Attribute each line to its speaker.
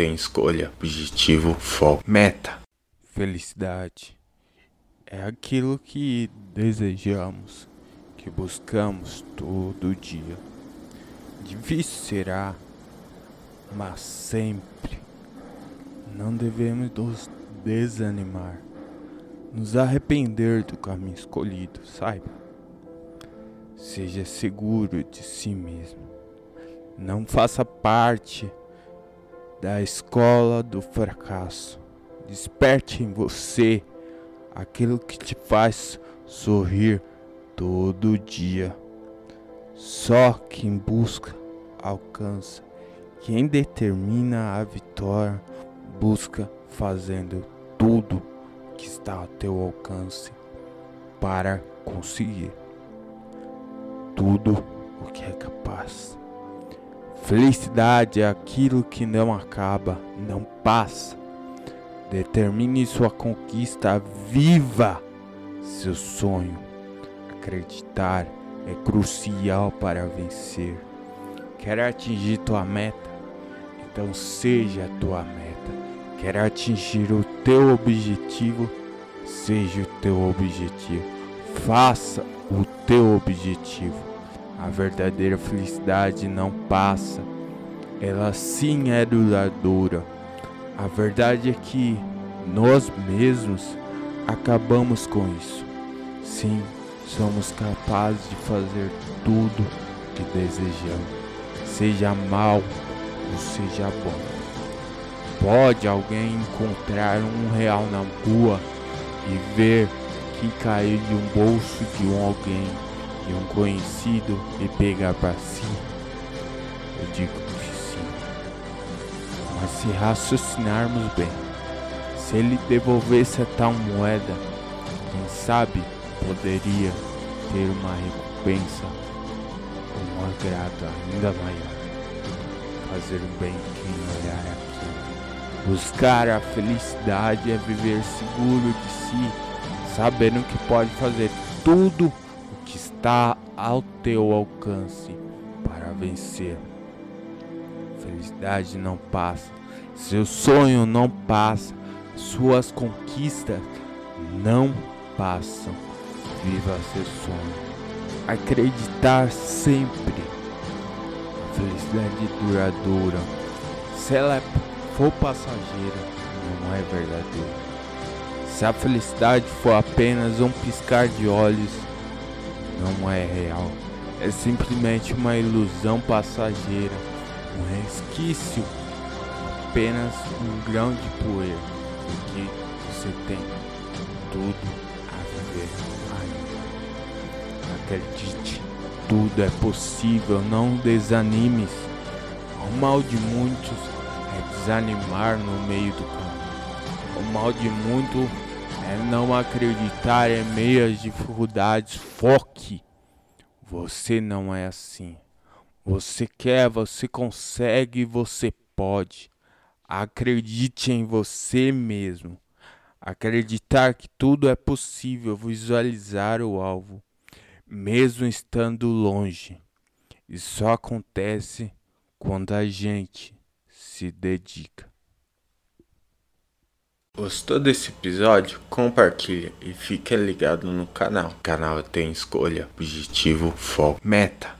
Speaker 1: tem escolha, objetivo, foco, meta.
Speaker 2: Felicidade é aquilo que desejamos, que buscamos todo dia. Difícil será, mas sempre não devemos nos desanimar, nos arrepender do caminho escolhido, saiba. Seja seguro de si mesmo. Não faça parte da escola do fracasso. Desperte em você aquilo que te faz sorrir todo dia. Só quem busca alcança. Quem determina a vitória busca fazendo tudo que está ao teu alcance para conseguir tudo o que é capaz. Felicidade é aquilo que não acaba, não passa. Determine sua conquista, viva seu sonho. Acreditar é crucial para vencer. Quer atingir tua meta? Então seja a tua meta. Quer atingir o teu objetivo? Seja o teu objetivo. Faça o teu objetivo. A verdadeira felicidade não passa, ela sim é duradoura. A verdade é que nós mesmos acabamos com isso. Sim, somos capazes de fazer tudo que desejamos, seja mal ou seja bom. Pode alguém encontrar um real na rua e ver que caiu de um bolso de um alguém um conhecido e pegar para si? Eu digo que sim. Mas se raciocinarmos bem, se ele devolvesse a tal moeda, quem sabe poderia ter uma recompensa, um agrado ainda maior. Fazer o bem quem olhar aqui. Buscar a felicidade é viver seguro de si, sabendo que pode fazer tudo que está ao teu alcance para vencer. Felicidade não passa, seu sonho não passa, suas conquistas não passam. Viva seu sonho. Acreditar sempre. A felicidade duradoura. Se ela for passageira, não é verdadeira. Se a felicidade for apenas um piscar de olhos, não é real. É simplesmente uma ilusão passageira, um resquício, apenas um grão de poeira do que você tem tudo a viver ainda. Acredite, tudo é possível, não desanimes. O mal de muitos é desanimar no meio do caminho. O mal de muitos é não acreditar em meio às dificuldades. Foque. Você não é assim. Você quer, você consegue, você pode. Acredite em você mesmo. Acreditar que tudo é possível, visualizar o alvo, mesmo estando longe. Isso só acontece quando a gente se dedica.
Speaker 1: Gostou desse episódio? Compartilha e fique ligado no canal. O canal tem escolha, objetivo, foco, meta.